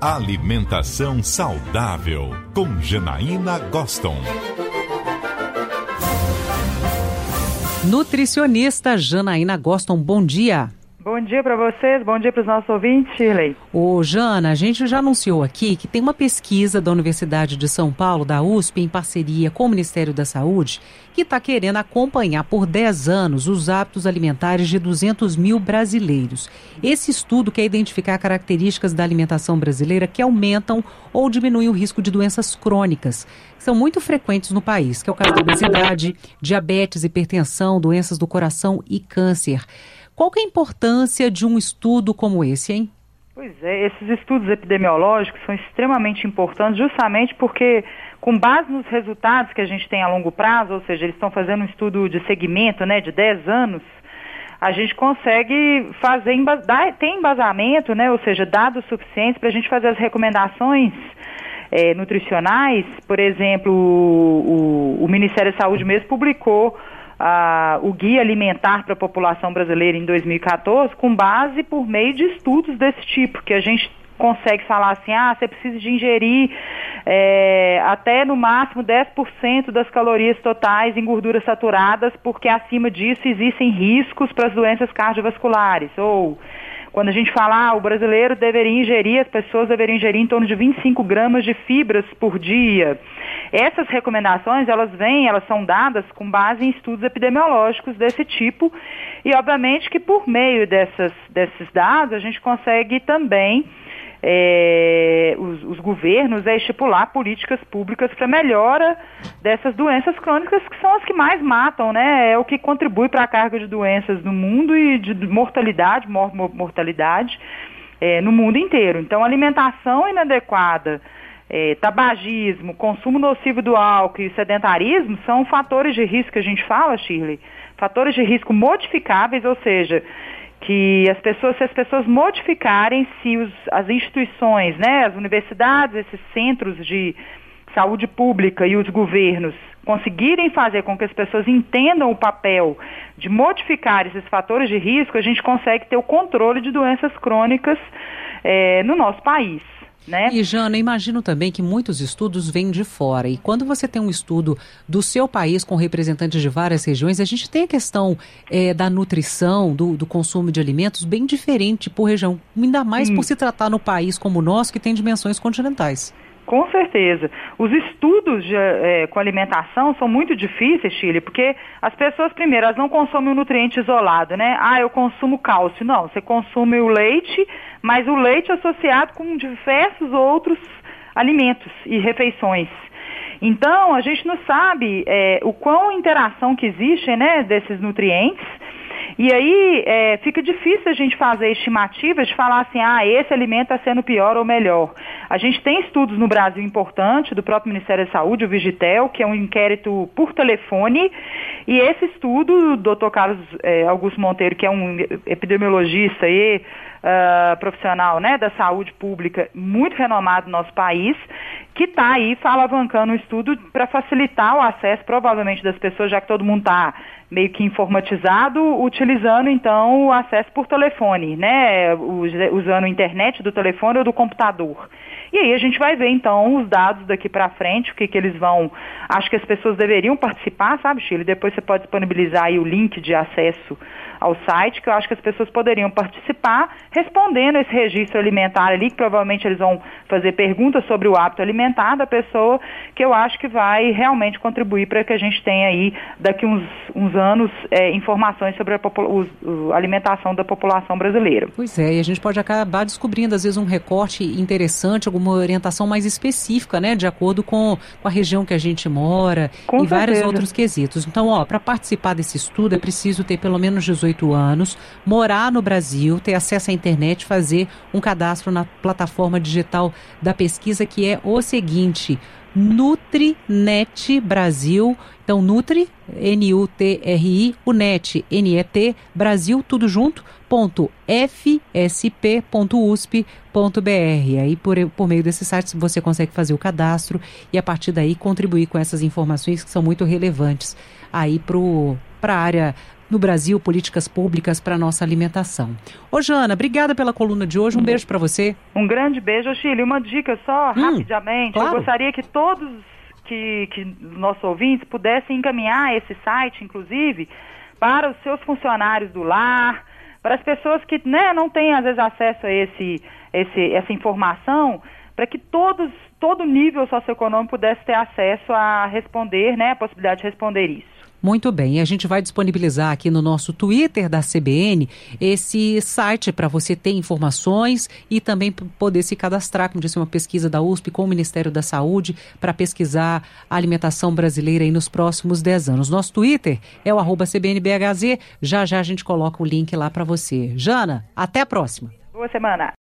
Alimentação saudável com Janaína Goston. Nutricionista Janaína Goston, bom dia. Bom dia para vocês, bom dia para os nossos ouvintes, Shirley. Ô, Jana, a gente já anunciou aqui que tem uma pesquisa da Universidade de São Paulo, da USP, em parceria com o Ministério da Saúde, que está querendo acompanhar por 10 anos os hábitos alimentares de 200 mil brasileiros. Esse estudo quer identificar características da alimentação brasileira que aumentam ou diminuem o risco de doenças crônicas, que são muito frequentes no país, que é o caso da obesidade, diabetes, hipertensão, doenças do coração e câncer. Qual que é a importância de um estudo como esse, hein? Pois é, esses estudos epidemiológicos são extremamente importantes justamente porque, com base nos resultados que a gente tem a longo prazo, ou seja, eles estão fazendo um estudo de segmento né, de 10 anos, a gente consegue fazer, tem embasamento, né, ou seja, dados suficientes para a gente fazer as recomendações é, nutricionais. Por exemplo, o, o Ministério da Saúde mesmo publicou o Guia Alimentar para a População Brasileira em 2014 com base por meio de estudos desse tipo, que a gente consegue falar assim, ah, você precisa de ingerir é, até no máximo 10% das calorias totais em gorduras saturadas, porque acima disso existem riscos para as doenças cardiovasculares, ou quando a gente fala, ah, o brasileiro deveria ingerir, as pessoas deveriam ingerir em torno de 25 gramas de fibras por dia. Essas recomendações, elas vêm, elas são dadas com base em estudos epidemiológicos desse tipo e, obviamente, que por meio dessas, desses dados a gente consegue também é, os, os, governos é estipular políticas públicas para melhora dessas doenças crônicas que são as que mais matam, né? É o que contribui para a carga de doenças no mundo e de mortalidade, mor mortalidade é, no mundo inteiro. Então, alimentação inadequada, é, tabagismo, consumo nocivo do álcool e sedentarismo são fatores de risco que a gente fala, Shirley, fatores de risco modificáveis, ou seja, que as pessoas, se as pessoas modificarem, se os, as instituições, né, as universidades, esses centros de saúde pública e os governos conseguirem fazer com que as pessoas entendam o papel de modificar esses fatores de risco, a gente consegue ter o controle de doenças crônicas é, no nosso país. Né? E Jana, imagino também que muitos estudos vêm de fora. E quando você tem um estudo do seu país com representantes de várias regiões, a gente tem a questão é, da nutrição, do, do, consumo de alimentos bem diferente por região. Ainda mais por se tratar no país como o nosso, que tem dimensões continentais. Com certeza. Os estudos de, é, com alimentação são muito difíceis, Chile, porque as pessoas, primeiro, elas não consomem o nutriente isolado, né? Ah, eu consumo cálcio. Não, você consome o leite, mas o leite associado com diversos outros alimentos e refeições. Então, a gente não sabe é, o quão interação que existe né, desses nutrientes e aí é, fica difícil a gente fazer estimativas de falar assim, ah, esse alimento está sendo pior ou melhor. A gente tem estudos no Brasil importantes do próprio Ministério da Saúde, o Vigitel, que é um inquérito por telefone, e esse estudo, o doutor Carlos é, Augusto Monteiro, que é um epidemiologista e uh, profissional né, da saúde pública muito renomado no nosso país, que está aí alavancando um estudo para facilitar o acesso, provavelmente, das pessoas, já que todo mundo está meio que informatizado, utilizando então o acesso por telefone, né? Usando a internet do telefone ou do computador. E aí a gente vai ver então os dados daqui para frente, o que, que eles vão. Acho que as pessoas deveriam participar, sabe, Chile? Depois você pode disponibilizar aí o link de acesso ao site, que eu acho que as pessoas poderiam participar, respondendo esse registro alimentar ali, que provavelmente eles vão fazer perguntas sobre o hábito alimentar da pessoa, que eu acho que vai realmente contribuir para que a gente tenha aí, daqui uns, uns anos, é, informações sobre a, alimentação da população brasileira. Pois é, e a gente pode acabar descobrindo, às vezes, um recorte interessante, alguma orientação mais específica, né, de acordo com, com a região que a gente mora com e certeza. vários outros quesitos. Então, ó, para participar desse estudo é preciso ter pelo menos 18 18 anos, morar no Brasil, ter acesso à internet, fazer um cadastro na plataforma digital da pesquisa, que é o seguinte: Nutrinet Brasil. Então, Nutri, N-U-T-R-I, o NET, N-E-T, Brasil, tudo junto, ponto fsp.usp.br. Aí, por, por meio desse site, você consegue fazer o cadastro e, a partir daí, contribuir com essas informações que são muito relevantes aí para a área no Brasil, políticas públicas para nossa alimentação. Ô Jana, obrigada pela coluna de hoje, um beijo para você. Um grande beijo, Chile. Uma dica só, hum, rapidamente. Claro. Eu gostaria que todos que, que nossos ouvintes pudessem encaminhar esse site, inclusive, para os seus funcionários do lar, para as pessoas que né, não têm, às vezes, acesso a esse, esse, essa informação, para que todos, todo nível socioeconômico pudesse ter acesso a responder, né, a possibilidade de responder isso. Muito bem, a gente vai disponibilizar aqui no nosso Twitter da CBN esse site para você ter informações e também poder se cadastrar, como disse uma pesquisa da USP com o Ministério da Saúde, para pesquisar a alimentação brasileira aí nos próximos 10 anos. Nosso Twitter é o CBNBHZ, já já a gente coloca o link lá para você. Jana, até a próxima. Boa semana.